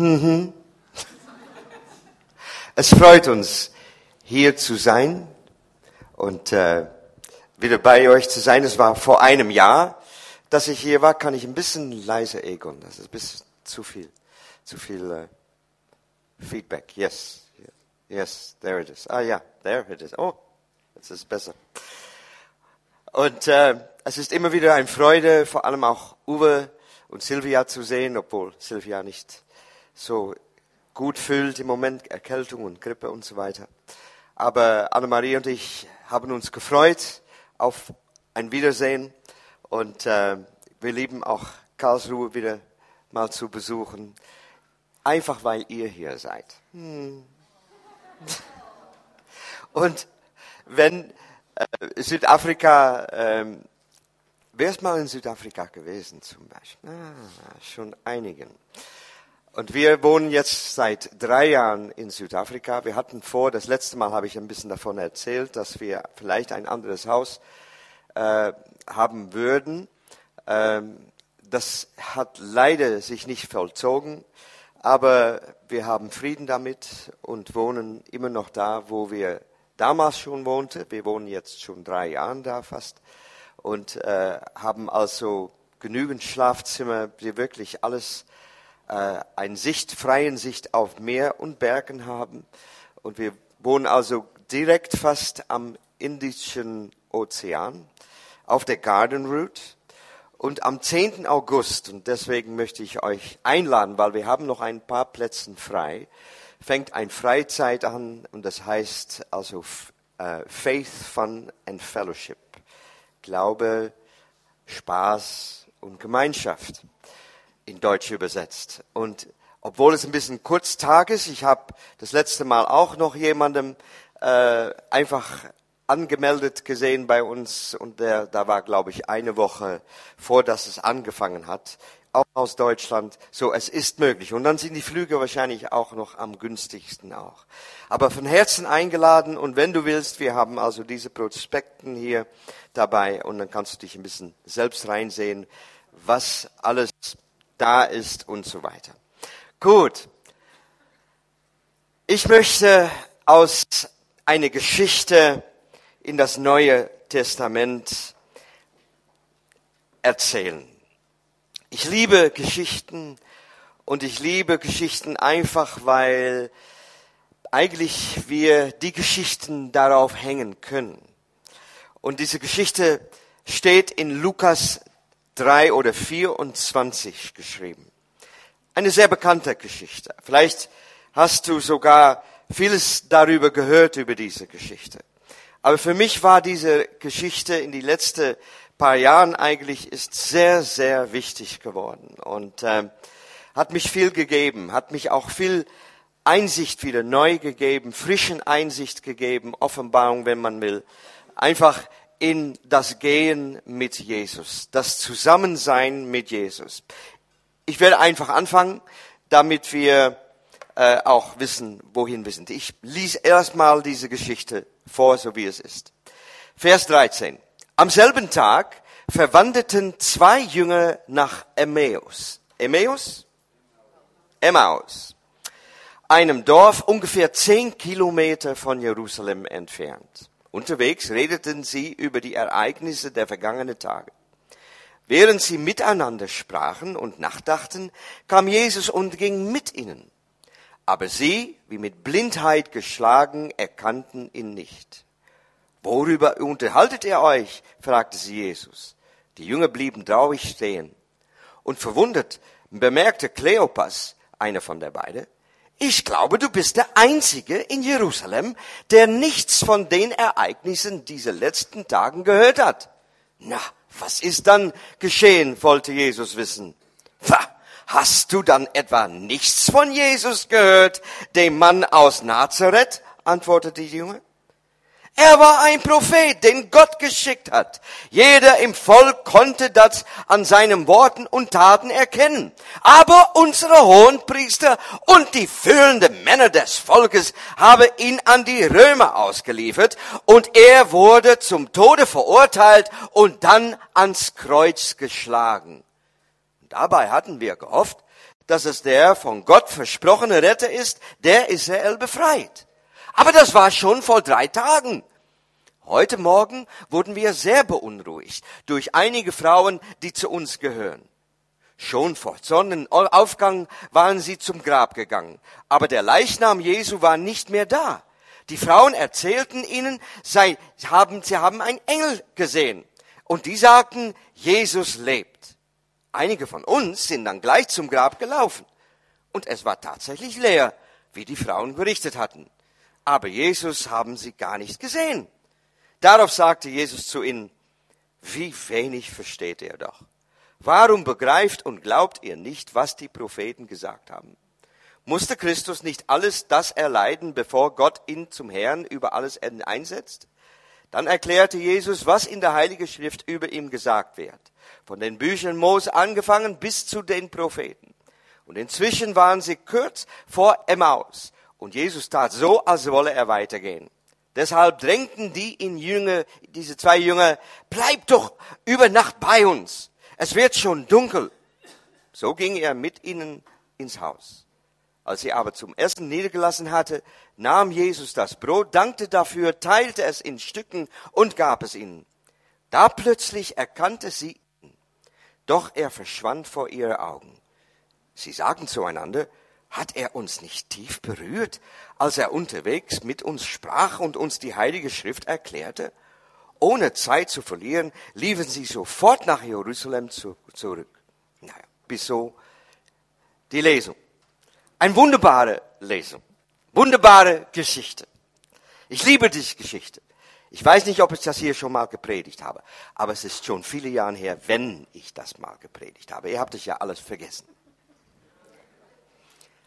Mhm. Es freut uns, hier zu sein und äh, wieder bei euch zu sein. Es war vor einem Jahr, dass ich hier war. Kann ich ein bisschen leise egon? Das ist ein bisschen zu viel, zu viel äh, Feedback. Yes, yes, there it is. Ah ja, there it is. Oh, jetzt ist besser. Und äh, es ist immer wieder eine Freude, vor allem auch Uwe und Silvia zu sehen, obwohl Silvia nicht so gut fühlt im Moment, Erkältung und Grippe und so weiter. Aber Annemarie und ich haben uns gefreut auf ein Wiedersehen und äh, wir lieben auch Karlsruhe wieder mal zu besuchen, einfach weil ihr hier seid. Hm. Und wenn äh, Südafrika, äh, wer ist mal in Südafrika gewesen zum Beispiel? Ah, schon einigen. Und wir wohnen jetzt seit drei Jahren in Südafrika. Wir hatten vor, das letzte Mal habe ich ein bisschen davon erzählt, dass wir vielleicht ein anderes Haus äh, haben würden. Ähm, das hat leider sich nicht vollzogen, aber wir haben Frieden damit und wohnen immer noch da, wo wir damals schon wohnten. Wir wohnen jetzt schon drei Jahre da fast und äh, haben also genügend Schlafzimmer, die wirklich alles äh, eine Sicht, freien Sicht auf Meer und Bergen haben. Und wir wohnen also direkt fast am Indischen Ozean auf der Garden Route. Und am 10. August, und deswegen möchte ich euch einladen, weil wir haben noch ein paar Plätze frei, fängt ein Freizeit an und das heißt also äh, Faith, Fun and Fellowship. Glaube, Spaß und Gemeinschaft in Deutsch übersetzt. Und obwohl es ein bisschen Kurztag ist, ich habe das letzte Mal auch noch jemandem äh, einfach angemeldet gesehen bei uns und der, da war, glaube ich, eine Woche vor, dass es angefangen hat, auch aus Deutschland. So, es ist möglich. Und dann sind die Flüge wahrscheinlich auch noch am günstigsten auch. Aber von Herzen eingeladen und wenn du willst, wir haben also diese Prospekten hier dabei und dann kannst du dich ein bisschen selbst reinsehen, was alles da ist und so weiter. Gut. Ich möchte aus einer Geschichte in das Neue Testament erzählen. Ich liebe Geschichten und ich liebe Geschichten einfach, weil eigentlich wir die Geschichten darauf hängen können. Und diese Geschichte steht in Lukas 3 oder 24 geschrieben. Eine sehr bekannte Geschichte. Vielleicht hast du sogar vieles darüber gehört, über diese Geschichte. Aber für mich war diese Geschichte in die letzten paar Jahren eigentlich ist sehr, sehr wichtig geworden und äh, hat mich viel gegeben, hat mich auch viel Einsicht wieder neu gegeben, frischen Einsicht gegeben, Offenbarung, wenn man will. Einfach in das Gehen mit Jesus, das Zusammensein mit Jesus. Ich werde einfach anfangen, damit wir äh, auch wissen, wohin wir sind. Ich lese erstmal diese Geschichte vor, so wie es ist. Vers 13. Am selben Tag verwandelten zwei Jünger nach Emmaus. Emmaus? Emmaus. Einem Dorf ungefähr zehn Kilometer von Jerusalem entfernt. Unterwegs redeten sie über die Ereignisse der vergangenen Tage. Während sie miteinander sprachen und nachdachten, kam Jesus und ging mit ihnen. Aber sie, wie mit Blindheit geschlagen, erkannten ihn nicht. Worüber unterhaltet ihr euch? fragte sie Jesus. Die Jünger blieben traurig stehen. Und verwundert bemerkte Kleopas, einer von der beiden, ich glaube, du bist der Einzige in Jerusalem, der nichts von den Ereignissen dieser letzten Tagen gehört hat. Na, was ist dann geschehen, wollte Jesus wissen. Hast du dann etwa nichts von Jesus gehört, dem Mann aus Nazareth? antwortete die Jünger. Er war ein Prophet, den Gott geschickt hat. Jeder im Volk konnte das an seinen Worten und Taten erkennen. Aber unsere Hohenpriester und die fühlenden Männer des Volkes haben ihn an die Römer ausgeliefert und er wurde zum Tode verurteilt und dann ans Kreuz geschlagen. Dabei hatten wir gehofft, dass es der von Gott versprochene Retter ist, der Israel befreit. Aber das war schon vor drei Tagen. Heute Morgen wurden wir sehr beunruhigt durch einige Frauen, die zu uns gehören. Schon vor Sonnenaufgang waren sie zum Grab gegangen, aber der Leichnam Jesu war nicht mehr da. Die Frauen erzählten ihnen, sei, haben, sie haben einen Engel gesehen. Und die sagten, Jesus lebt. Einige von uns sind dann gleich zum Grab gelaufen. Und es war tatsächlich leer, wie die Frauen berichtet hatten. Aber Jesus haben sie gar nicht gesehen. Darauf sagte Jesus zu ihnen, wie wenig versteht ihr doch. Warum begreift und glaubt ihr nicht, was die Propheten gesagt haben? Musste Christus nicht alles das erleiden, bevor Gott ihn zum Herrn über alles einsetzt? Dann erklärte Jesus, was in der Heiligen Schrift über ihm gesagt wird. Von den Büchern Mose angefangen bis zu den Propheten. Und inzwischen waren sie kurz vor Emmaus. Und Jesus tat so, als wolle er weitergehen. Deshalb drängten die in Jünger, diese zwei Jünger, bleib doch über Nacht bei uns es wird schon dunkel. So ging er mit ihnen ins Haus. Als sie aber zum Essen niedergelassen hatte, nahm Jesus das Brot, dankte dafür, teilte es in Stücken und gab es ihnen. Da plötzlich erkannte sie ihn, doch er verschwand vor ihren Augen. Sie sagten zueinander, hat er uns nicht tief berührt, als er unterwegs mit uns sprach und uns die heilige Schrift erklärte? ohne Zeit zu verlieren, liefen sie sofort nach Jerusalem zu, zurück. Naja, bis so die Lesung. Eine wunderbare Lesung. Wunderbare Geschichte. Ich liebe diese Geschichte. Ich weiß nicht, ob ich das hier schon mal gepredigt habe, aber es ist schon viele Jahre her, wenn ich das mal gepredigt habe. Ihr habt es ja alles vergessen.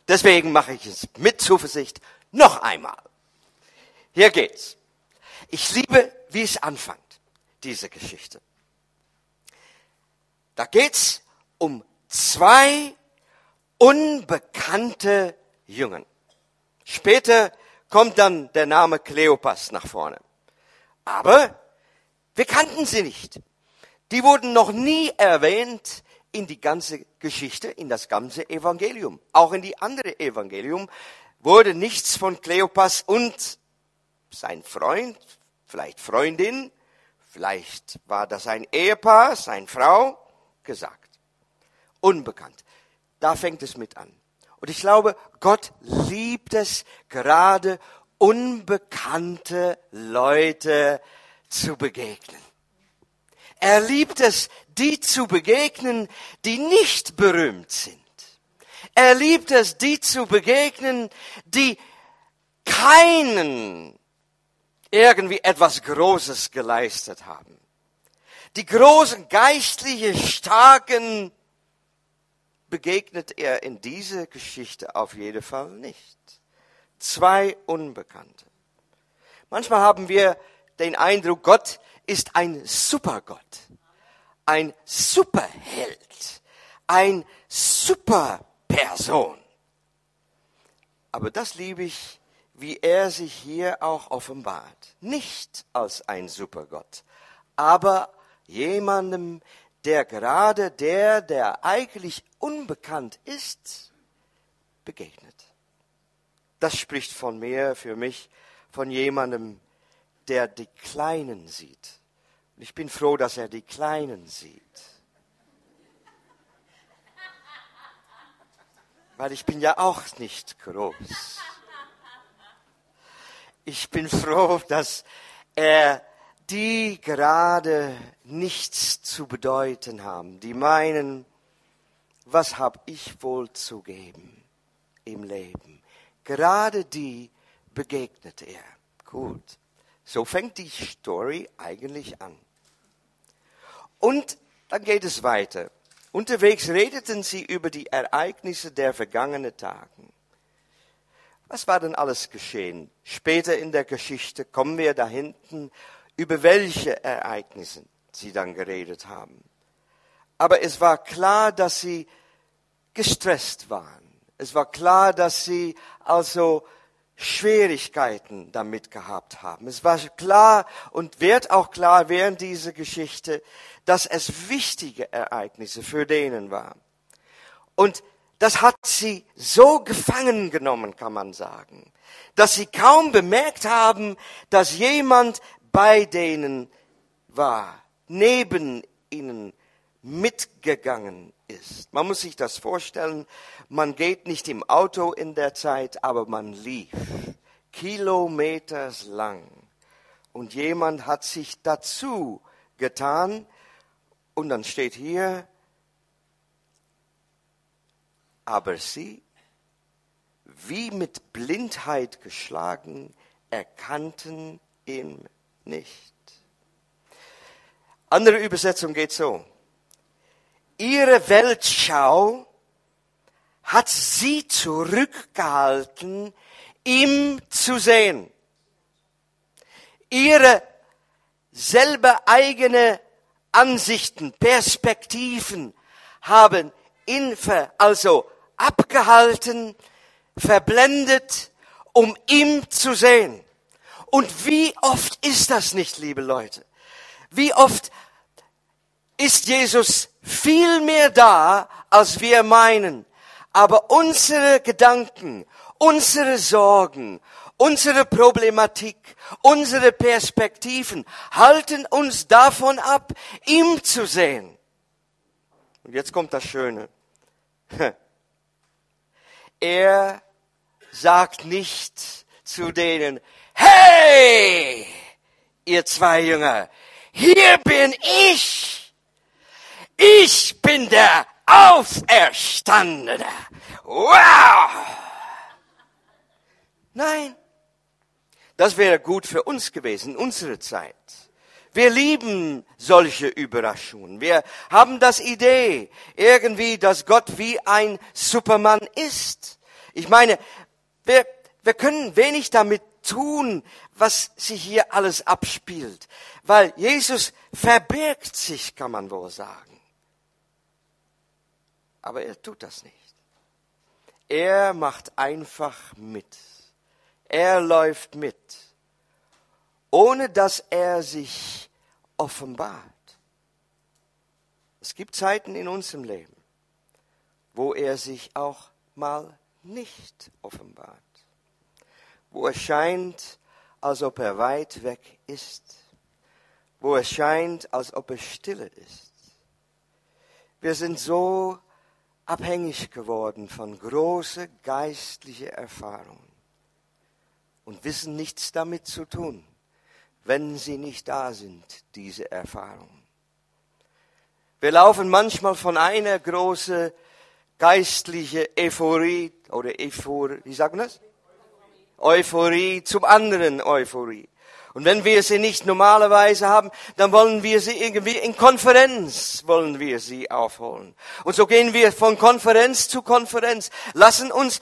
Deswegen mache ich es mit Zuversicht noch einmal. Hier geht's. Ich liebe, wie es anfängt, diese Geschichte. Da geht's um zwei unbekannte Jungen. Später kommt dann der Name Kleopas nach vorne. Aber wir kannten sie nicht. Die wurden noch nie erwähnt in die ganze Geschichte, in das ganze Evangelium. Auch in die andere Evangelium wurde nichts von Kleopas und sein Freund, vielleicht Freundin, vielleicht war das ein Ehepaar, seine Frau, gesagt. Unbekannt. Da fängt es mit an. Und ich glaube, Gott liebt es gerade, unbekannte Leute zu begegnen. Er liebt es, die zu begegnen, die nicht berühmt sind. Er liebt es, die zu begegnen, die keinen irgendwie etwas Großes geleistet haben. Die großen geistliche Starken begegnet er in dieser Geschichte auf jeden Fall nicht. Zwei Unbekannte. Manchmal haben wir den Eindruck, Gott ist ein Supergott, ein Superheld, ein Superperson. Aber das liebe ich wie er sich hier auch offenbart. Nicht als ein Supergott, aber jemandem, der gerade der, der eigentlich unbekannt ist, begegnet. Das spricht von mir, für mich, von jemandem, der die Kleinen sieht. Ich bin froh, dass er die Kleinen sieht. Weil ich bin ja auch nicht groß ich bin froh, dass er die gerade nichts zu bedeuten haben, die meinen, was hab ich wohl zu geben im Leben? Gerade die begegnet er. Gut. So fängt die Story eigentlich an. Und dann geht es weiter. Unterwegs redeten sie über die Ereignisse der vergangenen Tagen. Was war denn alles geschehen? Später in der Geschichte kommen wir da hinten, über welche Ereignisse sie dann geredet haben. Aber es war klar, dass sie gestresst waren. Es war klar, dass sie also Schwierigkeiten damit gehabt haben. Es war klar und wird auch klar während dieser Geschichte, dass es wichtige Ereignisse für denen waren. Und das hat sie so gefangen genommen, kann man sagen, dass sie kaum bemerkt haben, dass jemand bei denen war, neben ihnen mitgegangen ist. Man muss sich das vorstellen, man geht nicht im Auto in der Zeit, aber man lief kilometers lang. Und jemand hat sich dazu getan, und dann steht hier, aber sie, wie mit Blindheit geschlagen, erkannten ihn nicht. Andere Übersetzung geht so. Ihre Weltschau hat sie zurückgehalten, ihm zu sehen. Ihre selber eigene Ansichten, Perspektiven haben ihn also abgehalten, verblendet, um ihm zu sehen. Und wie oft ist das nicht, liebe Leute? Wie oft ist Jesus viel mehr da, als wir meinen. Aber unsere Gedanken, unsere Sorgen, unsere Problematik, unsere Perspektiven halten uns davon ab, ihm zu sehen. Und jetzt kommt das Schöne. Er sagt nicht zu denen, hey, ihr zwei Jünger, hier bin ich. Ich bin der Auferstandene. Wow! Nein, das wäre gut für uns gewesen, in unserer Zeit. Wir lieben solche Überraschungen. Wir haben das Idee, irgendwie, dass Gott wie ein Superman ist. Ich meine, wir, wir können wenig damit tun, was sich hier alles abspielt, weil Jesus verbirgt sich, kann man wohl sagen. Aber er tut das nicht. Er macht einfach mit. Er läuft mit, ohne dass er sich offenbart. Es gibt Zeiten in unserem Leben, wo er sich auch mal nicht offenbart, wo es scheint, als ob er weit weg ist, wo es scheint, als ob es stille ist. Wir sind so abhängig geworden von große geistliche Erfahrungen und wissen nichts damit zu tun, wenn sie nicht da sind, diese Erfahrungen. Wir laufen manchmal von einer großen geistliche Euphorie oder Euphorie, wie sagt man das? Euphorie zum anderen Euphorie. Und wenn wir sie nicht normalerweise haben, dann wollen wir sie irgendwie in Konferenz, wollen wir sie aufholen. Und so gehen wir von Konferenz zu Konferenz, lassen uns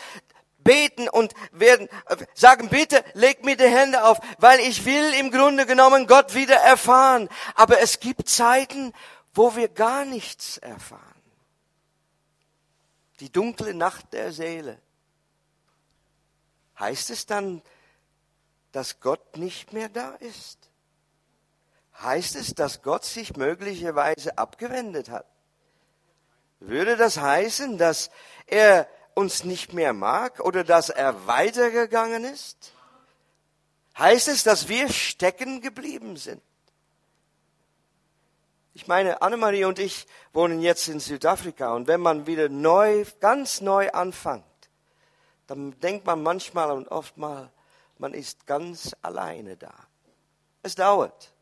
beten und werden, sagen, bitte leg mir die Hände auf, weil ich will im Grunde genommen Gott wieder erfahren. Aber es gibt Zeiten, wo wir gar nichts erfahren. Die dunkle Nacht der Seele. Heißt es dann, dass Gott nicht mehr da ist? Heißt es, dass Gott sich möglicherweise abgewendet hat? Würde das heißen, dass er uns nicht mehr mag oder dass er weitergegangen ist? Heißt es, dass wir stecken geblieben sind? Ich meine, Annemarie und ich wohnen jetzt in Südafrika und wenn man wieder neu, ganz neu anfängt, dann denkt man manchmal und oftmal, man ist ganz alleine da. Es dauert,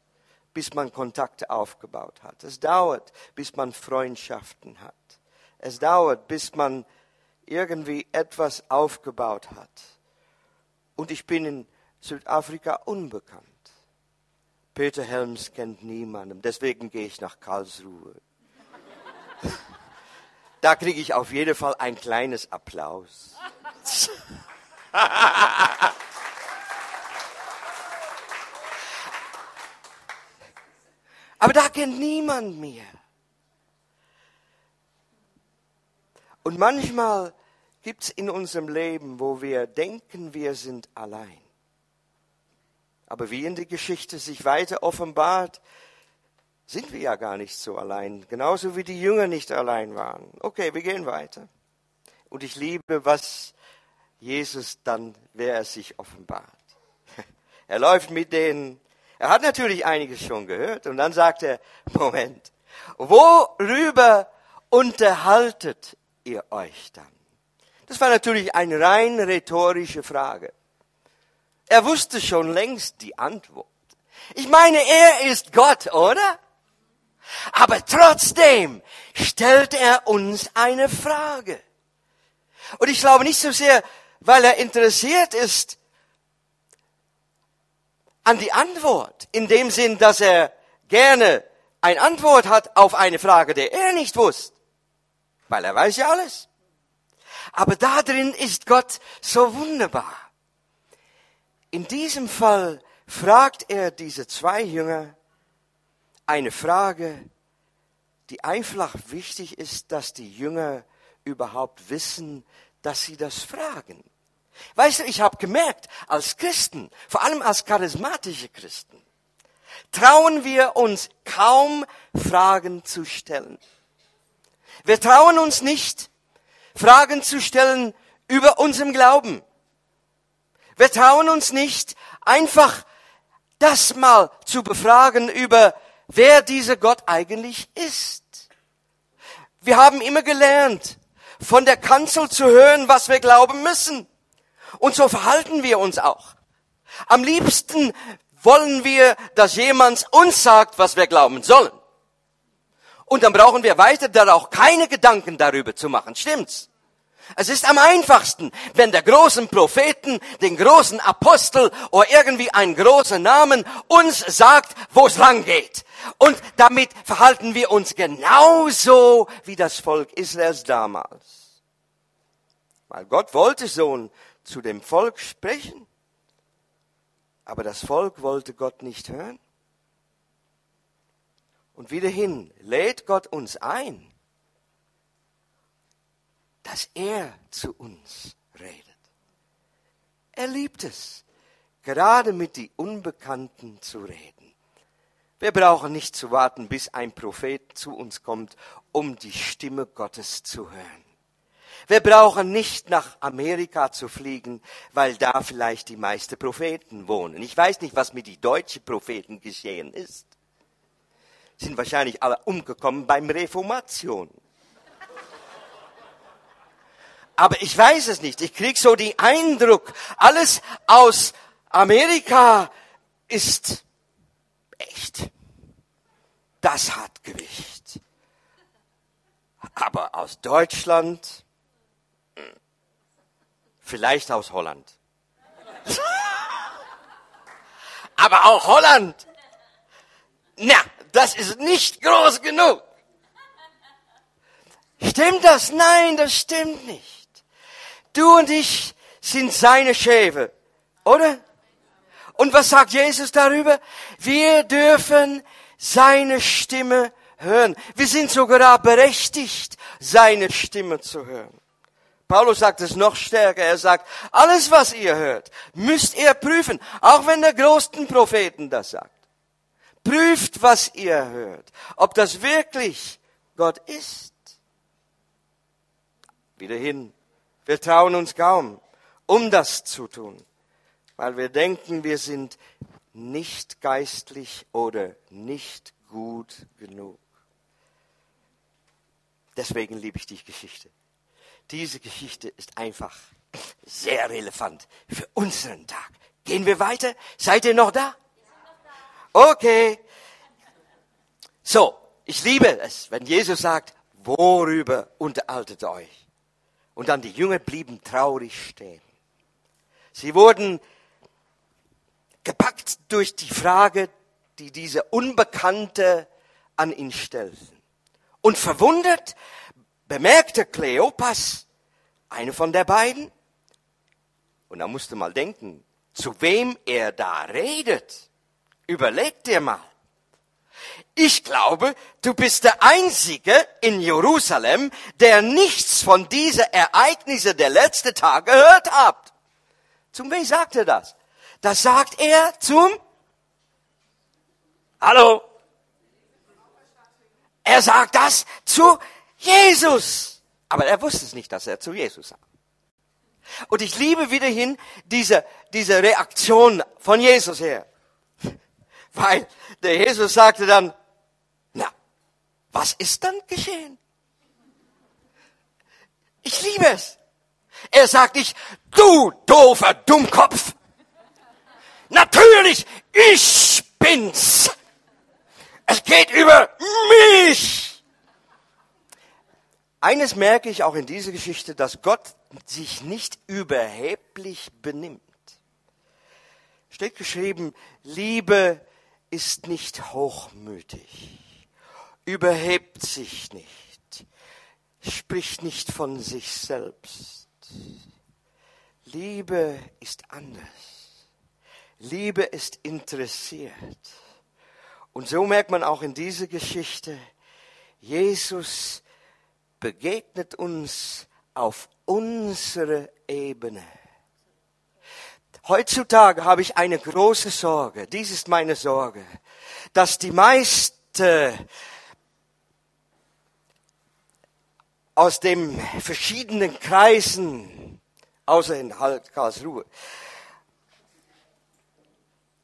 bis man Kontakte aufgebaut hat. Es dauert, bis man Freundschaften hat. Es dauert, bis man irgendwie etwas aufgebaut hat. Und ich bin in Südafrika unbekannt. Peter Helms kennt niemanden, deswegen gehe ich nach Karlsruhe. Da kriege ich auf jeden Fall ein kleines Applaus. Aber da kennt niemand mehr. Und manchmal gibt es in unserem Leben, wo wir denken, wir sind allein. Aber wie in der Geschichte sich weiter offenbart, sind wir ja gar nicht so allein. Genauso wie die Jünger nicht allein waren. Okay, wir gehen weiter. Und ich liebe, was Jesus dann, wer er sich offenbart. Er läuft mit denen. Er hat natürlich einiges schon gehört. Und dann sagt er, Moment, worüber unterhaltet ihr euch dann? Das war natürlich eine rein rhetorische Frage. Er wusste schon längst die Antwort. Ich meine, er ist Gott, oder? Aber trotzdem stellt er uns eine Frage. Und ich glaube nicht so sehr, weil er interessiert ist an die Antwort, in dem Sinn, dass er gerne eine Antwort hat auf eine Frage, die er nicht wusste, weil er weiß ja alles. Aber da drin ist Gott so wunderbar. In diesem Fall fragt er diese zwei Jünger eine Frage, die einfach wichtig ist, dass die Jünger überhaupt wissen, dass sie das fragen. Weißt du, ich habe gemerkt, als Christen, vor allem als charismatische Christen, trauen wir uns kaum Fragen zu stellen. Wir trauen uns nicht, Fragen zu stellen über unserem Glauben. Wir trauen uns nicht, einfach das mal zu befragen über, wer dieser Gott eigentlich ist. Wir haben immer gelernt, von der Kanzel zu hören, was wir glauben müssen. Und so verhalten wir uns auch. Am liebsten wollen wir, dass jemand uns sagt, was wir glauben sollen. Und dann brauchen wir weiter dann auch keine Gedanken darüber zu machen. Stimmt's? Es ist am einfachsten, wenn der großen Propheten, den großen Apostel oder irgendwie ein großer Namen uns sagt, wo es lang geht. Und damit verhalten wir uns genauso wie das Volk Israels damals. Weil Gott wollte so zu dem Volk sprechen, aber das Volk wollte Gott nicht hören. Und wiederhin lädt Gott uns ein, dass er zu uns redet. Er liebt es, gerade mit die Unbekannten zu reden. Wir brauchen nicht zu warten, bis ein Prophet zu uns kommt, um die Stimme Gottes zu hören. Wir brauchen nicht nach Amerika zu fliegen, weil da vielleicht die meisten Propheten wohnen. Ich weiß nicht, was mit den deutschen Propheten geschehen ist. Sind wahrscheinlich alle umgekommen beim Reformation. Aber ich weiß es nicht. Ich krieg so den Eindruck, alles aus Amerika ist echt. Das hat Gewicht. Aber aus Deutschland, vielleicht aus Holland. Aber auch Holland. Na, das ist nicht groß genug. Stimmt das? Nein, das stimmt nicht. Du und ich sind seine Schäfe, oder? Und was sagt Jesus darüber? Wir dürfen seine Stimme hören. Wir sind sogar berechtigt, seine Stimme zu hören. Paulus sagt es noch stärker. Er sagt, alles was ihr hört, müsst ihr prüfen. Auch wenn der größten Propheten das sagt. Prüft, was ihr hört. Ob das wirklich Gott ist. Wieder hin wir trauen uns kaum, um das zu tun, weil wir denken, wir sind nicht geistlich oder nicht gut genug. Deswegen liebe ich die Geschichte. Diese Geschichte ist einfach sehr relevant für unseren Tag. Gehen wir weiter? Seid ihr noch da? Okay. So, ich liebe es, wenn Jesus sagt, worüber unterhaltet euch? Und dann die Jünger blieben traurig stehen. Sie wurden gepackt durch die Frage, die diese Unbekannte an ihn stellten. Und verwundert bemerkte Kleopas, eine von der beiden, und er musste mal denken, zu wem er da redet. Überleg dir mal. Ich glaube, du bist der Einzige in Jerusalem, der nichts von diesen Ereignissen der letzten Tage gehört hat. Zum wen sagt er das? Das sagt er zum Hallo? Er sagt das zu Jesus. Aber er wusste es nicht, dass er zu Jesus sah. Und ich liebe wiederhin diese, diese Reaktion von Jesus her. Weil der Jesus sagte dann, na, was ist dann geschehen? Ich liebe es. Er sagt nicht, du doofer Dummkopf. Natürlich, ich bin's. Es geht über mich. Eines merke ich auch in dieser Geschichte, dass Gott sich nicht überheblich benimmt. Steht geschrieben, Liebe ist nicht hochmütig, überhebt sich nicht, spricht nicht von sich selbst. Liebe ist anders. Liebe ist interessiert. Und so merkt man auch in dieser Geschichte, Jesus begegnet uns auf unsere Ebene. Heutzutage habe ich eine große Sorge, dies ist meine Sorge, dass die meisten aus den verschiedenen Kreisen, außer in Karlsruhe,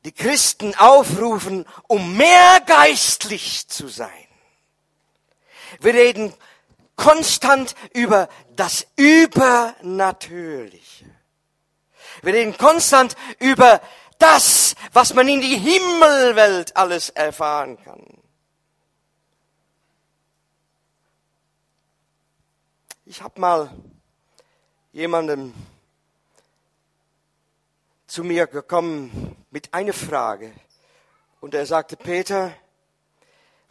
die Christen aufrufen, um mehr geistlich zu sein. Wir reden konstant über das Übernatürliche. Wir reden konstant über das, was man in die Himmelwelt alles erfahren kann. Ich habe mal jemandem zu mir gekommen mit einer Frage und er sagte, Peter,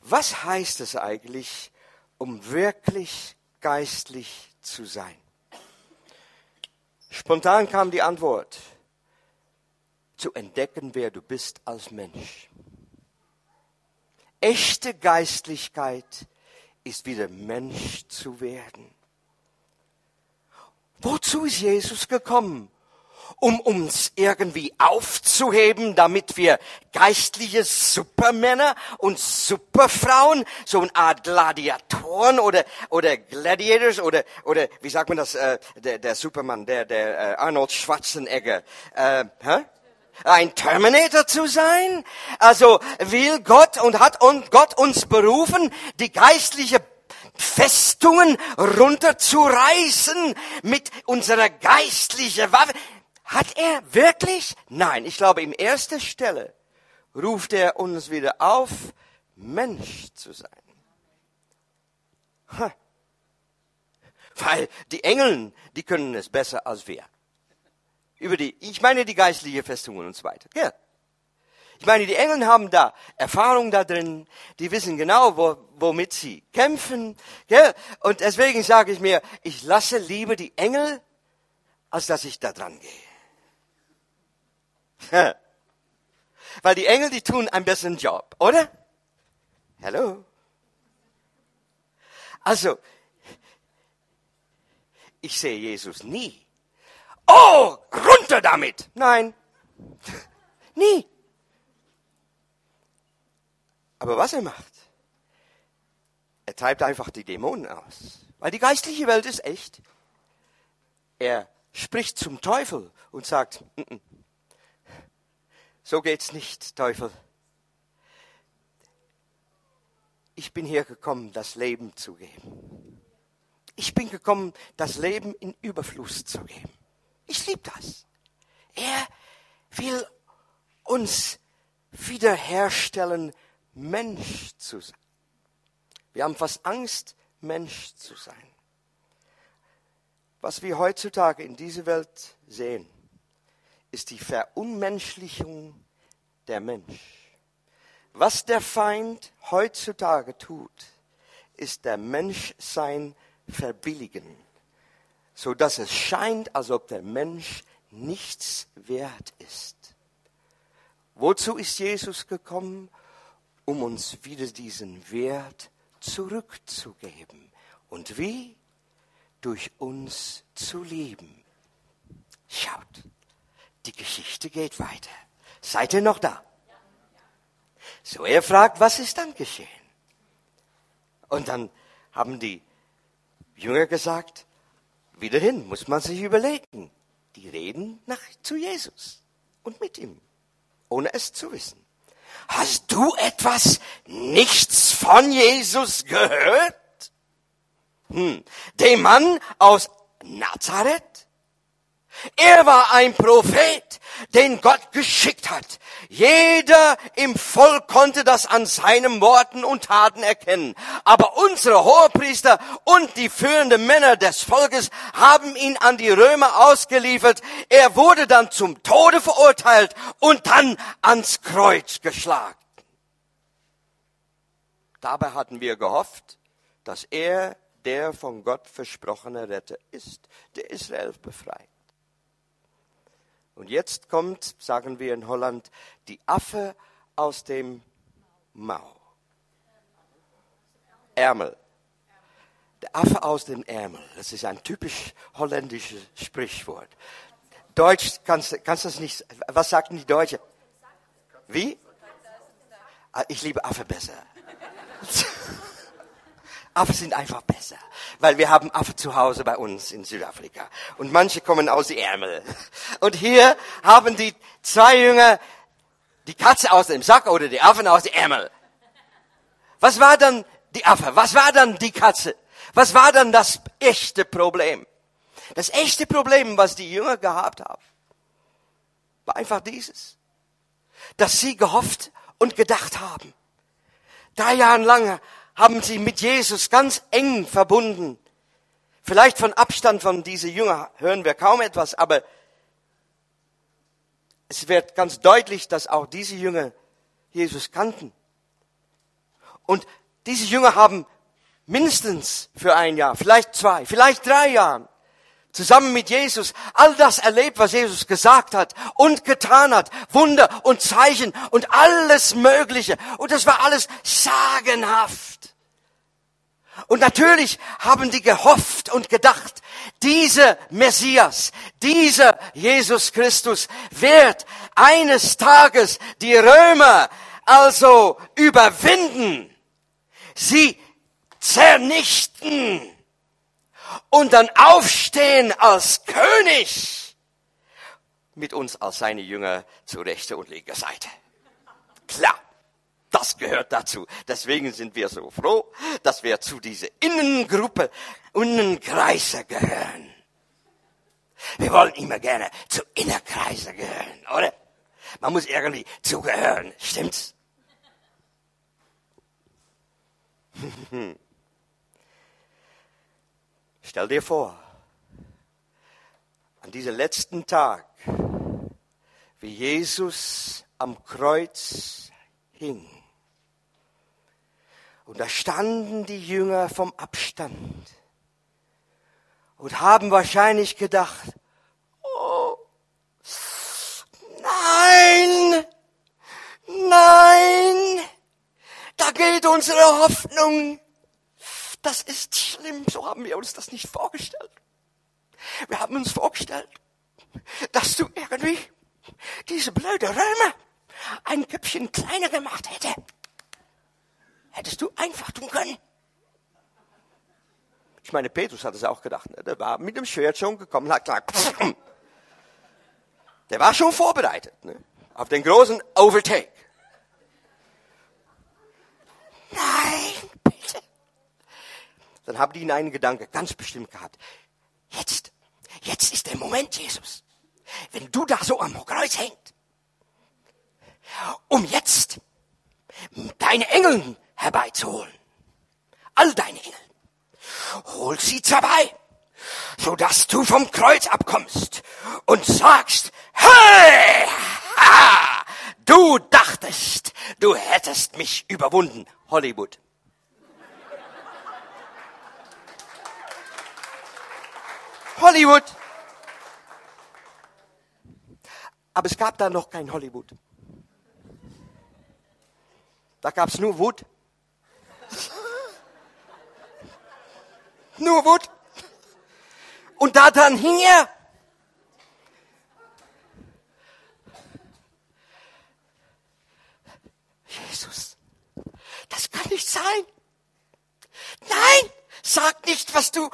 was heißt es eigentlich, um wirklich geistlich zu sein? Spontan kam die Antwort, zu entdecken, wer du bist als Mensch. Echte Geistlichkeit ist wieder Mensch zu werden. Wozu ist Jesus gekommen? Um uns irgendwie aufzuheben, damit wir geistliche Supermänner und Superfrauen, so eine Art Gladiatoren oder, oder Gladiators oder, oder, wie sagt man das, äh, der, der Superman, der, der äh, Arnold Schwarzenegger, äh, hä? ein Terminator zu sein? Also will Gott und hat Gott uns berufen, die geistliche Festungen runterzureißen mit unserer geistlichen Waffe. Hat er wirklich? Nein, ich glaube, in erster Stelle ruft er uns wieder auf, Mensch zu sein. Ha. Weil die Engeln, die können es besser als wir. Über die, ich meine die geistliche Festungen und so weiter. Ja. Ich meine, die Engeln haben da Erfahrung da drin, die wissen genau, wo, womit sie kämpfen. Gell? Und deswegen sage ich mir, ich lasse lieber die Engel, als dass ich da dran gehe. Weil die Engel, die tun einen besseren Job, oder? Hallo? Also, ich sehe Jesus nie. Oh, runter damit! Nein, nie. Aber was er macht, er treibt einfach die Dämonen aus. Weil die geistliche Welt ist echt. Er spricht zum Teufel und sagt, N -n, so geht's nicht, Teufel. Ich bin hier gekommen, das Leben zu geben. Ich bin gekommen, das Leben in Überfluss zu geben. Ich liebe das. Er will uns wiederherstellen, Mensch zu sein. Wir haben fast Angst, Mensch zu sein. Was wir heutzutage in dieser Welt sehen, ist die Verunmenschlichung der Mensch. Was der Feind heutzutage tut, ist der Menschsein verbilligen, so dass es scheint, als ob der Mensch nichts wert ist. Wozu ist Jesus gekommen? Um uns wieder diesen Wert zurückzugeben. Und wie? Durch uns zu lieben. Schaut. Die Geschichte geht weiter. Seid ihr noch da? So, er fragt, was ist dann geschehen? Und dann haben die Jünger gesagt, wieder hin, muss man sich überlegen. Die reden nach, zu Jesus und mit ihm, ohne es zu wissen. Hast du etwas nichts von Jesus gehört? Hm. Dem Mann aus Nazareth? Er war ein Prophet, den Gott geschickt hat. Jeder im Volk konnte das an seinen Worten und Taten erkennen. Aber unsere Hohepriester und die führenden Männer des Volkes haben ihn an die Römer ausgeliefert. Er wurde dann zum Tode verurteilt und dann ans Kreuz geschlagen. Dabei hatten wir gehofft, dass er der von Gott versprochene Retter ist, der Israel befreit. Und jetzt kommt, sagen wir in Holland, die Affe aus dem Mau. Ärmel. Der Affe aus dem Ärmel. Das ist ein typisch holländisches Sprichwort. Deutsch kannst, kannst das nicht. Was sagten die Deutschen? Wie? Ah, ich liebe Affe besser. Affen sind einfach besser, weil wir haben Affen zu Hause bei uns in Südafrika und manche kommen aus Ärmel. Und hier haben die zwei Jünger die Katze aus dem Sack oder die Affen aus dem Ärmel. Was war dann die Affe? Was war dann die Katze? Was war dann das echte Problem? Das echte Problem, was die Jünger gehabt haben, war einfach dieses, dass sie gehofft und gedacht haben. Drei Jahre lang haben sie mit Jesus ganz eng verbunden. Vielleicht von Abstand von diese Jünger hören wir kaum etwas, aber es wird ganz deutlich, dass auch diese Jünger Jesus kannten. Und diese Jünger haben mindestens für ein Jahr, vielleicht zwei, vielleicht drei Jahren zusammen mit Jesus all das erlebt, was Jesus gesagt hat und getan hat. Wunder und Zeichen und alles Mögliche. Und das war alles sagenhaft. Und natürlich haben die gehofft und gedacht, dieser Messias, dieser Jesus Christus wird eines Tages die Römer also überwinden, sie zernichten und dann aufstehen als König. Mit uns als seine Jünger zu rechter und linker Seite. Klar, das gehört dazu. Deswegen sind wir so froh, dass wir zu dieser Innengruppe, Innenkreise gehören. Wir wollen immer gerne zu Innerkreise gehören, oder? Man muss irgendwie zugehören, stimmt's? Stell dir vor, an diesem letzten Tag, wie Jesus am Kreuz hing. Und da standen die Jünger vom Abstand und haben wahrscheinlich gedacht, oh, nein, nein, da geht unsere Hoffnung das ist schlimm, so haben wir uns das nicht vorgestellt. Wir haben uns vorgestellt, dass du irgendwie diese blöde Römer ein Köpfchen kleiner gemacht hätte. Hättest du einfach tun können. Ich meine, Petrus hat es auch gedacht. Ne? Der war mit dem Schwert schon gekommen, hat gesagt, der war schon vorbereitet ne? auf den großen Overtake. Nein, dann haben die in einen Gedanke ganz bestimmt gehabt. Jetzt, jetzt ist der Moment, Jesus. Wenn du da so am Kreuz hängt, um jetzt deine Engel herbeizuholen. All deine Engel. Hol sie dabei, sodass du vom Kreuz abkommst und sagst, hey, ha, du dachtest, du hättest mich überwunden. Hollywood. Hollywood. Aber es gab da noch kein Hollywood. Da gab es nur Wood. Nur Wood. Und da dran hing er. Jesus, das kann nicht sein. Nein, Sag nicht, was du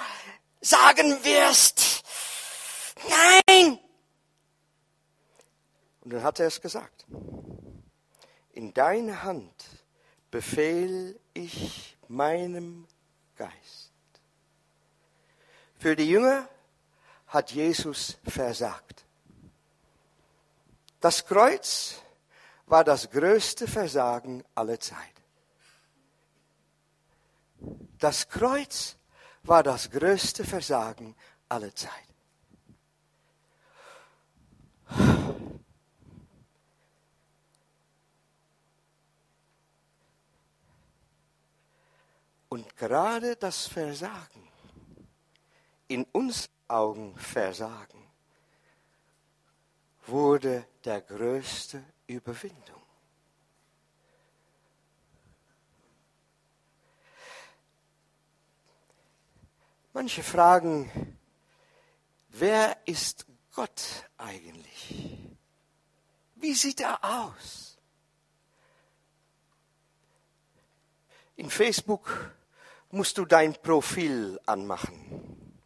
sagen wirst. Nein! Und dann hat er es gesagt. In deine Hand befehl ich meinem Geist. Für die Jünger hat Jesus versagt. Das Kreuz war das größte Versagen aller Zeit. Das Kreuz war das größte Versagen aller Zeit. Und gerade das Versagen, in uns Augen Versagen, wurde der größte Überwindung. Manche fragen, wer ist Gott eigentlich? Wie sieht er aus? In Facebook musst du dein Profil anmachen.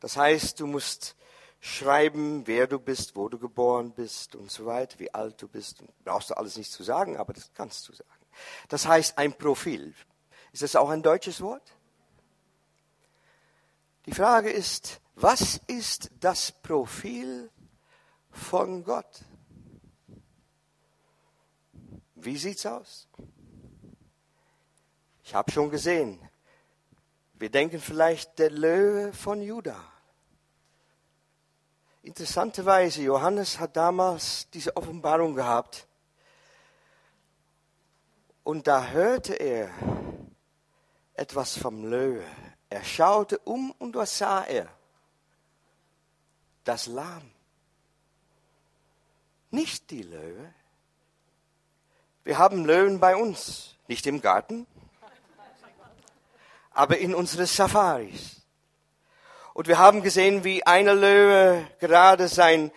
Das heißt, du musst schreiben, wer du bist, wo du geboren bist und so weiter, wie alt du bist. Brauchst du alles nicht zu sagen, aber das kannst du sagen. Das heißt ein Profil. Ist das auch ein deutsches Wort? Die Frage ist, was ist das Profil von Gott? Wie sieht's aus? Ich habe schon gesehen, wir denken vielleicht der Löwe von Judah. Interessanterweise, Johannes hat damals diese Offenbarung gehabt. Und da hörte er etwas vom Löwe. Er schaute um und was sah er? Das Lamm. Nicht die Löwe. Wir haben Löwen bei uns, nicht im Garten, aber in unseren Safaris. Und wir haben gesehen, wie eine Löwe gerade sein,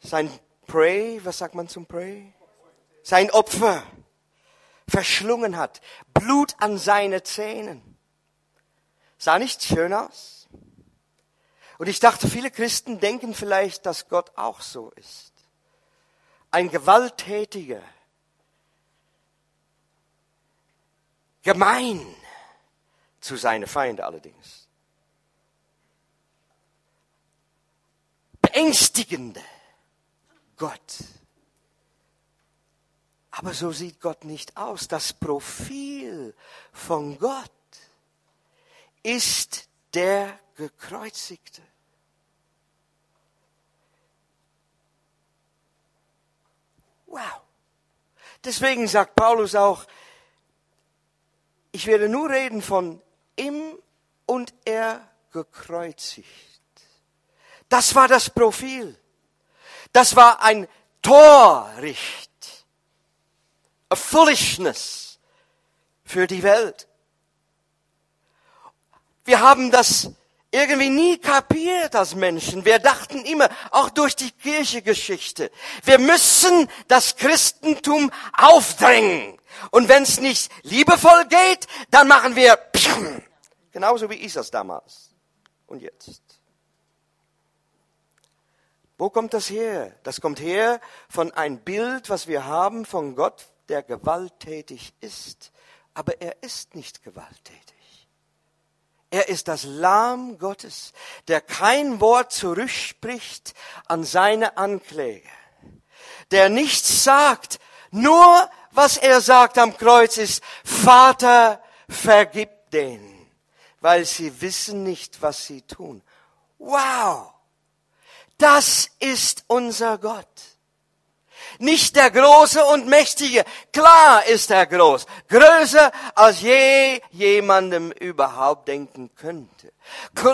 sein Prey, was sagt man zum Prey? Sein Opfer verschlungen hat. Blut an seine Zähnen. Sah nicht schön aus? Und ich dachte, viele Christen denken vielleicht, dass Gott auch so ist. Ein gewalttätiger, gemein zu seinen Feinden allerdings. beängstigende Gott. Aber so sieht Gott nicht aus. Das Profil von Gott ist der Gekreuzigte. Wow. Deswegen sagt Paulus auch, ich werde nur reden von ihm und er gekreuzigt. Das war das Profil. Das war ein Torricht. A foolishness für die Welt. Wir haben das irgendwie nie kapiert als Menschen. Wir dachten immer, auch durch die Kirchegeschichte, wir müssen das Christentum aufdrängen. Und wenn es nicht liebevoll geht, dann machen wir genauso wie ist das damals und jetzt. Wo kommt das her? Das kommt her von ein Bild, was wir haben von Gott, der gewalttätig ist. Aber er ist nicht gewalttätig. Er ist das Lamm Gottes, der kein Wort zurückspricht an seine Ankläger, der nichts sagt, nur was er sagt am Kreuz ist, Vater, vergib denen, weil sie wissen nicht, was sie tun. Wow! Das ist unser Gott. Nicht der Große und Mächtige. Klar ist er groß. Größer als je jemandem überhaupt denken könnte.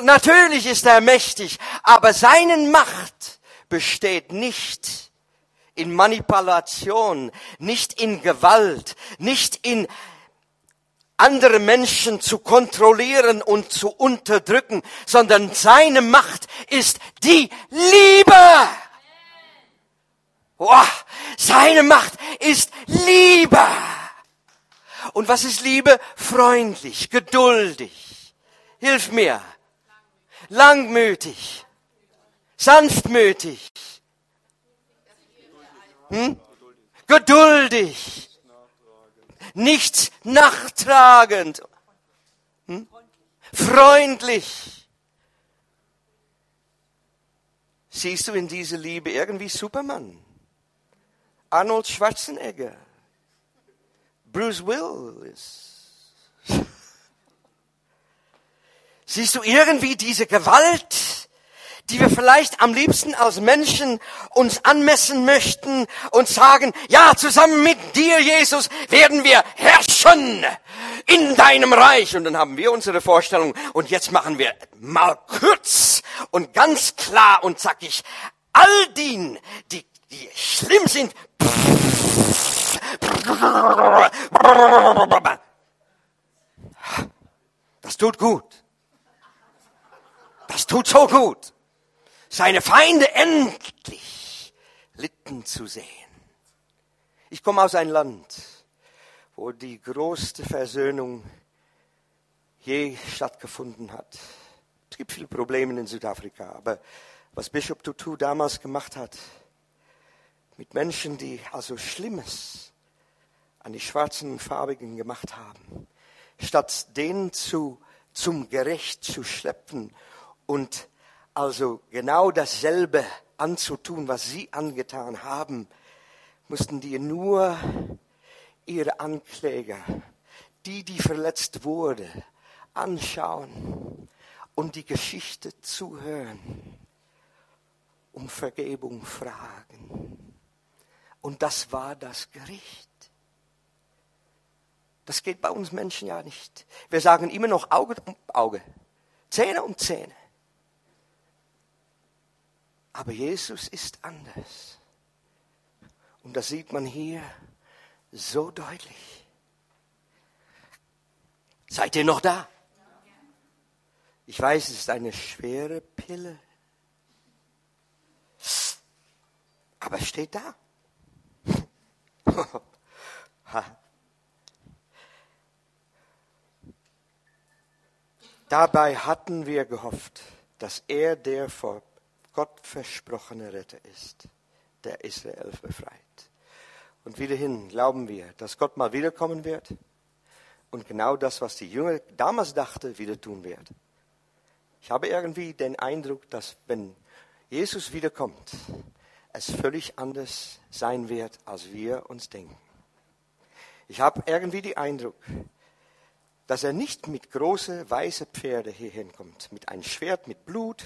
Natürlich ist er mächtig, aber seine Macht besteht nicht in Manipulation, nicht in Gewalt, nicht in andere Menschen zu kontrollieren und zu unterdrücken, sondern seine Macht ist die Liebe. Wow, seine Macht ist Liebe. Und was ist Liebe? Freundlich, geduldig, Hilf mir. Langmütig. Sanftmütig. Hm? Geduldig. Nicht nachtragend. Hm? Freundlich. Siehst du in dieser Liebe irgendwie Superman? Arnold Schwarzenegger. Bruce Willis. Siehst du irgendwie diese Gewalt, die wir vielleicht am liebsten als Menschen uns anmessen möchten und sagen, ja, zusammen mit dir, Jesus, werden wir herrschen in deinem Reich. Und dann haben wir unsere Vorstellung und jetzt machen wir mal kurz und ganz klar und zackig all die, die, die schlimm sind, das tut gut. Das tut so gut. Seine Feinde endlich litten zu sehen. Ich komme aus einem Land, wo die größte Versöhnung je stattgefunden hat. Es gibt viele Probleme in Südafrika, aber was Bishop Tutu damals gemacht hat, mit Menschen, die also Schlimmes an die schwarzen und farbigen gemacht haben, statt denen zu, zum Gerecht zu schleppen und also genau dasselbe anzutun, was sie angetan haben, mussten die nur ihre Ankläger, die, die verletzt wurde, anschauen und die Geschichte zuhören, um Vergebung fragen. Und das war das Gericht. Das geht bei uns Menschen ja nicht. Wir sagen immer noch Auge um Auge, Zähne um Zähne. Aber Jesus ist anders. Und das sieht man hier so deutlich. Seid ihr noch da? Ich weiß, es ist eine schwere Pille. Aber steht da. Dabei hatten wir gehofft, dass er der vor Gott versprochene Retter ist, der Israel befreit. Und wiederhin glauben wir, dass Gott mal wiederkommen wird und genau das, was die Jünger damals dachten, wieder tun wird. Ich habe irgendwie den Eindruck, dass wenn Jesus wiederkommt, es völlig anders sein wird, als wir uns denken. Ich habe irgendwie den Eindruck, dass er nicht mit großen weißen Pferde hier hinkommt, mit einem Schwert mit Blut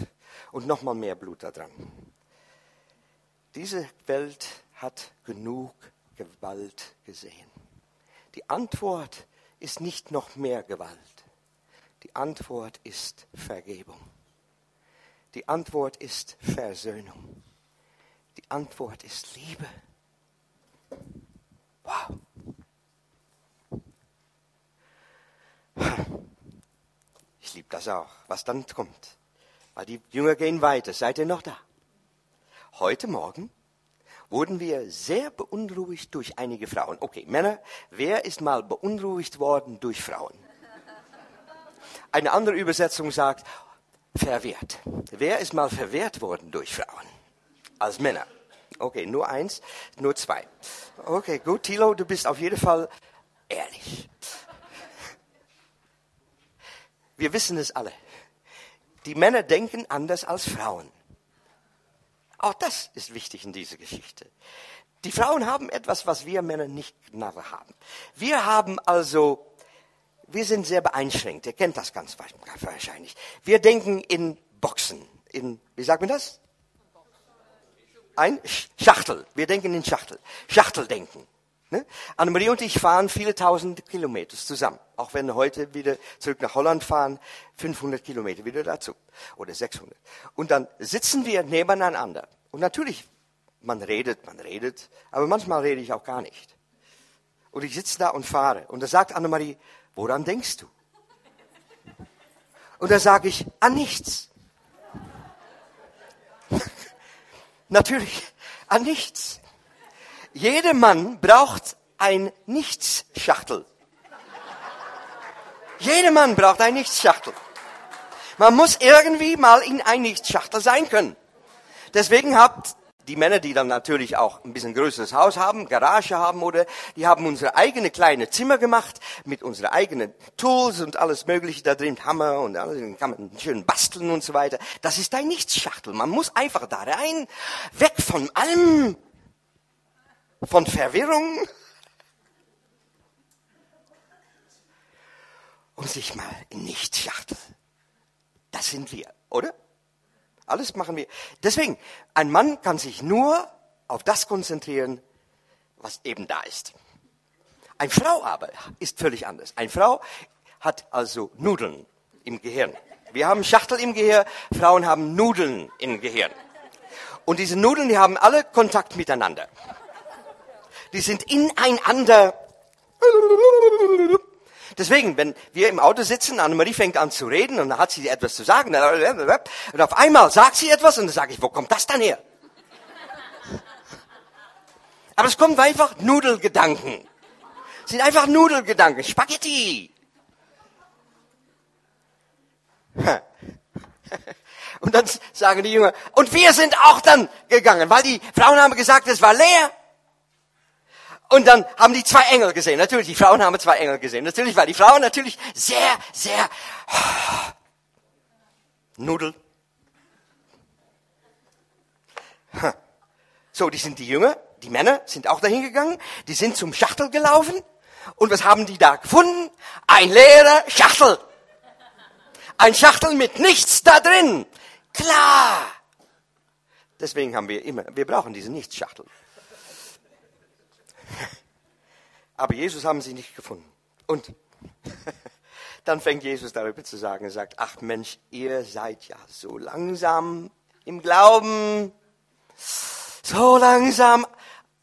und nochmal mehr Blut da dran. Diese Welt hat genug Gewalt gesehen. Die Antwort ist nicht noch mehr Gewalt. Die Antwort ist Vergebung. Die Antwort ist Versöhnung. Die Antwort ist Liebe. Wow. Ich liebe das auch, was dann kommt. Weil die Jünger gehen weiter. Seid ihr noch da? Heute Morgen wurden wir sehr beunruhigt durch einige Frauen. Okay, Männer, wer ist mal beunruhigt worden durch Frauen? Eine andere Übersetzung sagt, verwehrt. Wer ist mal verwehrt worden durch Frauen? Als Männer. Okay, nur eins, nur zwei. Okay, gut, Tilo, du bist auf jeden Fall ehrlich. Wir wissen es alle. Die Männer denken anders als Frauen. Auch das ist wichtig in dieser Geschichte. Die Frauen haben etwas, was wir Männer nicht haben. Wir haben also, wir sind sehr beeinschränkt. Ihr kennt das ganz wahrscheinlich. Wir denken in Boxen. In, wie sagt man das? Ein Schachtel. Wir denken in Schachtel. Schachteldenken. Ne? Annemarie und ich fahren viele tausend Kilometer zusammen. Auch wenn wir heute wieder zurück nach Holland fahren, 500 Kilometer wieder dazu. Oder 600. Und dann sitzen wir nebeneinander. Und natürlich, man redet, man redet. Aber manchmal rede ich auch gar nicht. Und ich sitze da und fahre. Und da sagt Annemarie, woran denkst du? Und da sage ich, an nichts. natürlich, an nichts. Jeder Mann braucht ein Nichtsschachtel. Jeder Mann braucht ein Nichtsschachtel. Man muss irgendwie mal in ein Nichtschachtel sein können. Deswegen habt die Männer, die dann natürlich auch ein bisschen größeres Haus haben, Garage haben oder, die haben unsere eigene kleine Zimmer gemacht mit unseren eigenen Tools und alles mögliche da drin, Hammer und alles, kann man schön basteln und so weiter. Das ist ein Nichtsschachtel. Man muss einfach da rein, weg von allem, von Verwirrung und sich mal in Nichtsschachtel. Das sind wir, oder? Alles machen wir. Deswegen, ein Mann kann sich nur auf das konzentrieren, was eben da ist. Eine Frau aber ist völlig anders. Eine Frau hat also Nudeln im Gehirn. Wir haben Schachtel im Gehirn, Frauen haben Nudeln im Gehirn. Und diese Nudeln, die haben alle Kontakt miteinander. Die sind ineinander Deswegen, wenn wir im Auto sitzen, Annemarie fängt an zu reden und dann hat sie etwas zu sagen und auf einmal sagt sie etwas und dann sage ich, wo kommt das dann her? Aber es kommt einfach Nudelgedanken. Es sind einfach Nudelgedanken, Spaghetti. Und dann sagen die Jünger, und wir sind auch dann gegangen, weil die Frauen haben gesagt, es war leer. Und dann haben die zwei Engel gesehen. Natürlich, die Frauen haben zwei Engel gesehen. Natürlich, weil die Frauen natürlich sehr, sehr Nudel. So, die sind die Jünger, die Männer sind auch dahin gegangen. Die sind zum Schachtel gelaufen. Und was haben die da gefunden? Ein leerer Schachtel. Ein Schachtel mit nichts da drin. Klar. Deswegen haben wir immer, wir brauchen diese Nichtsschachtel. Aber Jesus haben sie nicht gefunden. Und dann fängt Jesus darüber zu sagen, er sagt, ach Mensch, ihr seid ja so langsam im Glauben, so langsam.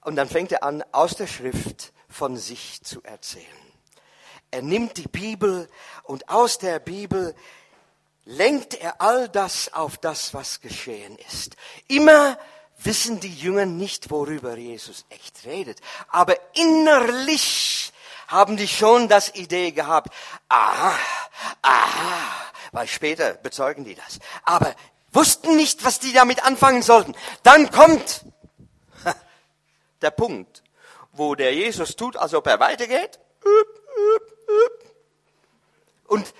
Und dann fängt er an, aus der Schrift von sich zu erzählen. Er nimmt die Bibel und aus der Bibel lenkt er all das auf das, was geschehen ist. Immer wissen die Jünger nicht, worüber Jesus echt redet. Aber innerlich haben die schon das Idee gehabt. Aha, aha, weil später bezeugen die das. Aber wussten nicht, was die damit anfangen sollten. Dann kommt der Punkt, wo der Jesus tut, als ob er weitergeht. Und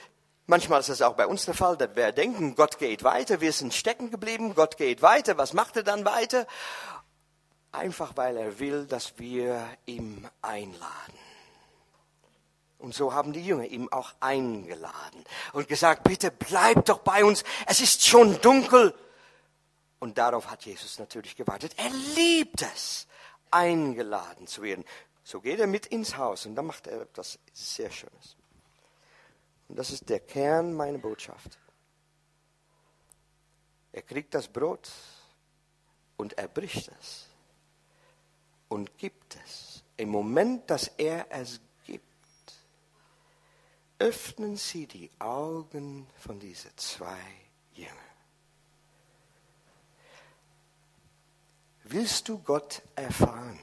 Manchmal ist das auch bei uns der Fall, dass wir denken, Gott geht weiter, wir sind stecken geblieben, Gott geht weiter, was macht er dann weiter? Einfach weil er will, dass wir ihm einladen. Und so haben die Jünger ihm auch eingeladen und gesagt, bitte bleib doch bei uns, es ist schon dunkel. Und darauf hat Jesus natürlich gewartet. Er liebt es, eingeladen zu werden. So geht er mit ins Haus und dann macht er etwas sehr Schönes. Und das ist der Kern meiner Botschaft. Er kriegt das Brot und er bricht es und gibt es. Im Moment, dass er es gibt, öffnen sie die Augen von diesen zwei Jüngern. Willst du Gott erfahren?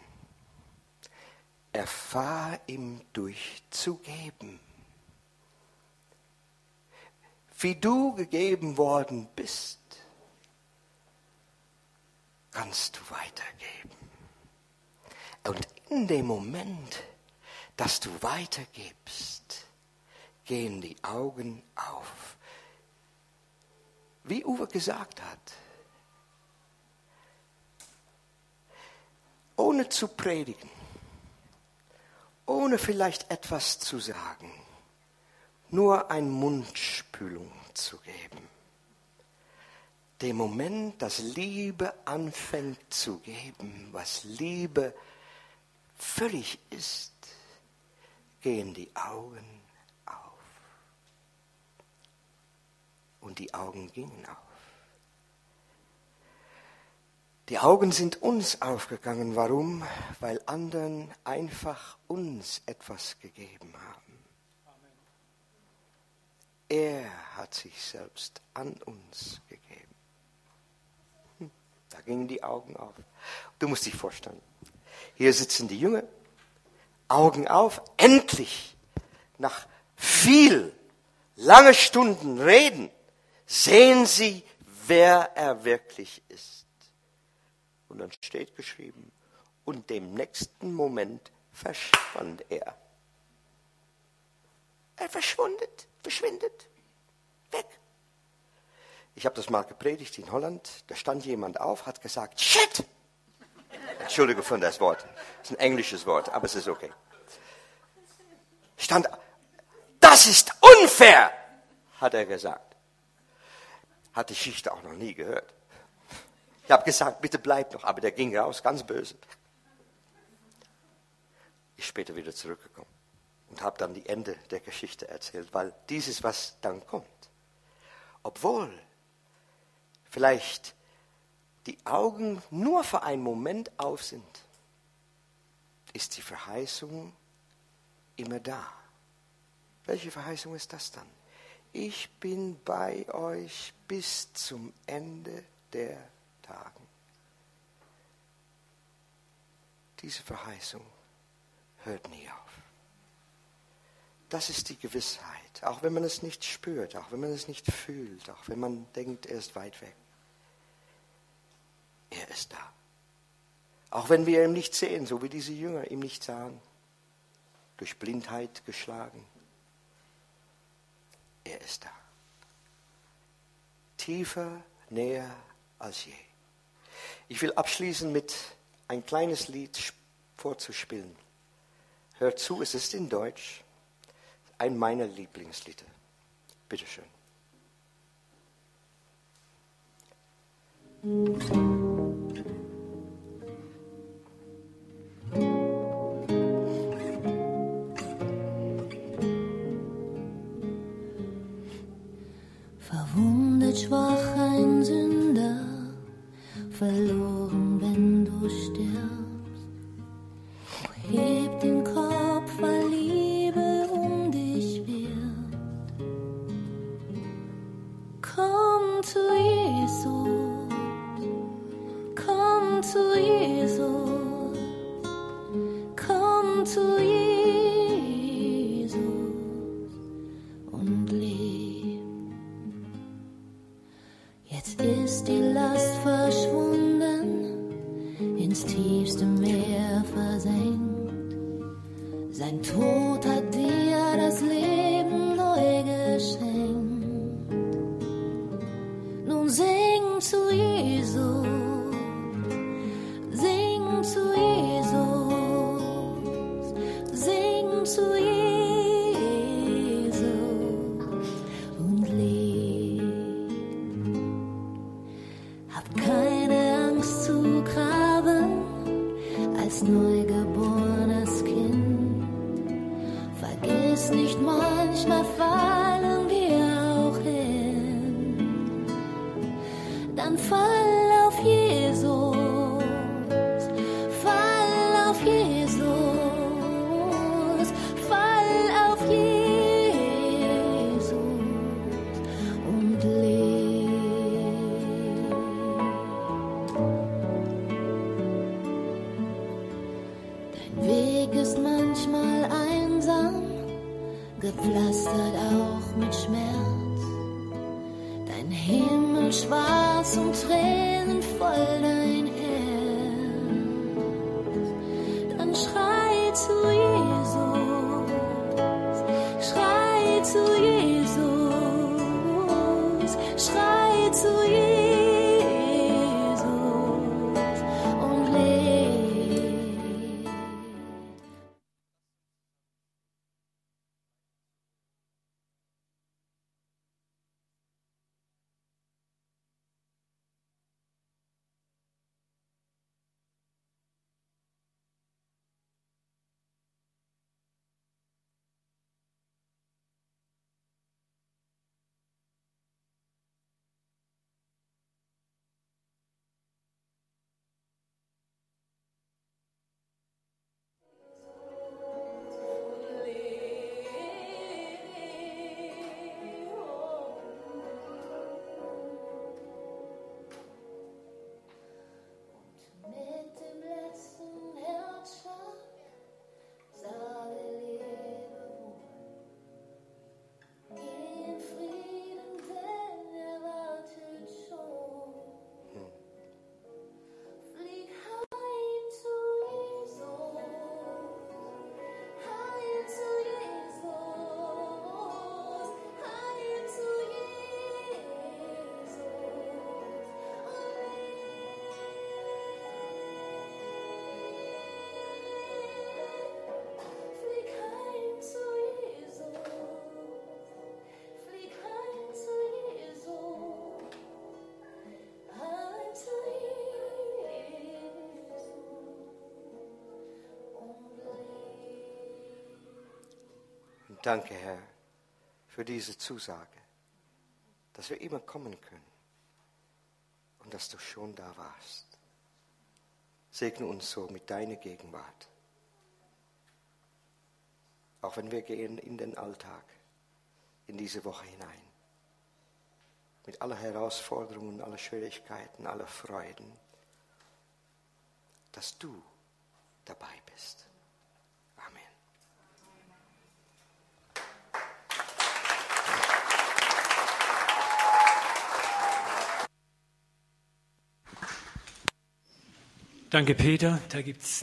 Erfahr ihm durchzugeben wie du gegeben worden bist, kannst du weitergeben. Und in dem Moment, dass du weitergibst, gehen die Augen auf. Wie Uwe gesagt hat, ohne zu predigen, ohne vielleicht etwas zu sagen, nur ein Mundspülung zu geben. Dem Moment, dass Liebe anfängt zu geben, was Liebe völlig ist, gehen die Augen auf. Und die Augen gingen auf. Die Augen sind uns aufgegangen. Warum? Weil anderen einfach uns etwas gegeben haben. Er hat sich selbst an uns gegeben. Hm, da gingen die Augen auf. Du musst dich vorstellen, hier sitzen die Jünger, Augen auf, endlich, nach viel, lange Stunden Reden, Sehen Sie, wer er wirklich ist. Und dann steht geschrieben, und dem nächsten Moment verschwand er. Er verschwundet, verschwindet, weg. Ich habe das mal gepredigt in Holland. Da stand jemand auf, hat gesagt, shit! Entschuldige für das Wort. Das ist ein englisches Wort, aber es ist okay. Stand, das ist unfair, hat er gesagt. Hat die Geschichte auch noch nie gehört. Ich habe gesagt, bitte bleib noch, aber der ging raus, ganz böse. Ich später wieder zurückgekommen und habe dann die Ende der Geschichte erzählt, weil dies ist, was dann kommt. Obwohl vielleicht die Augen nur für einen Moment auf sind, ist die Verheißung immer da. Welche Verheißung ist das dann? Ich bin bei euch bis zum Ende der Tagen. Diese Verheißung hört nie auf. Das ist die Gewissheit, auch wenn man es nicht spürt, auch wenn man es nicht fühlt, auch wenn man denkt, er ist weit weg. Er ist da. Auch wenn wir ihn nicht sehen, so wie diese Jünger ihn nicht sahen, durch Blindheit geschlagen. Er ist da. Tiefer, näher als je. Ich will abschließen mit ein kleines Lied vorzuspielen. Hört zu, es ist in Deutsch. Ein meiner Lieblingslieder. Bitteschön. Verwundet, schwach Vergiss nicht, manchmal fallen wir auch hin. Dann fall Danke, Herr, für diese Zusage, dass wir immer kommen können und dass du schon da warst. Segne uns so mit deiner Gegenwart. Auch wenn wir gehen in den Alltag, in diese Woche hinein. Mit aller Herausforderungen, aller Schwierigkeiten, aller Freuden, dass du dabei bist. Amen. Danke, Peter. Da gibt nicht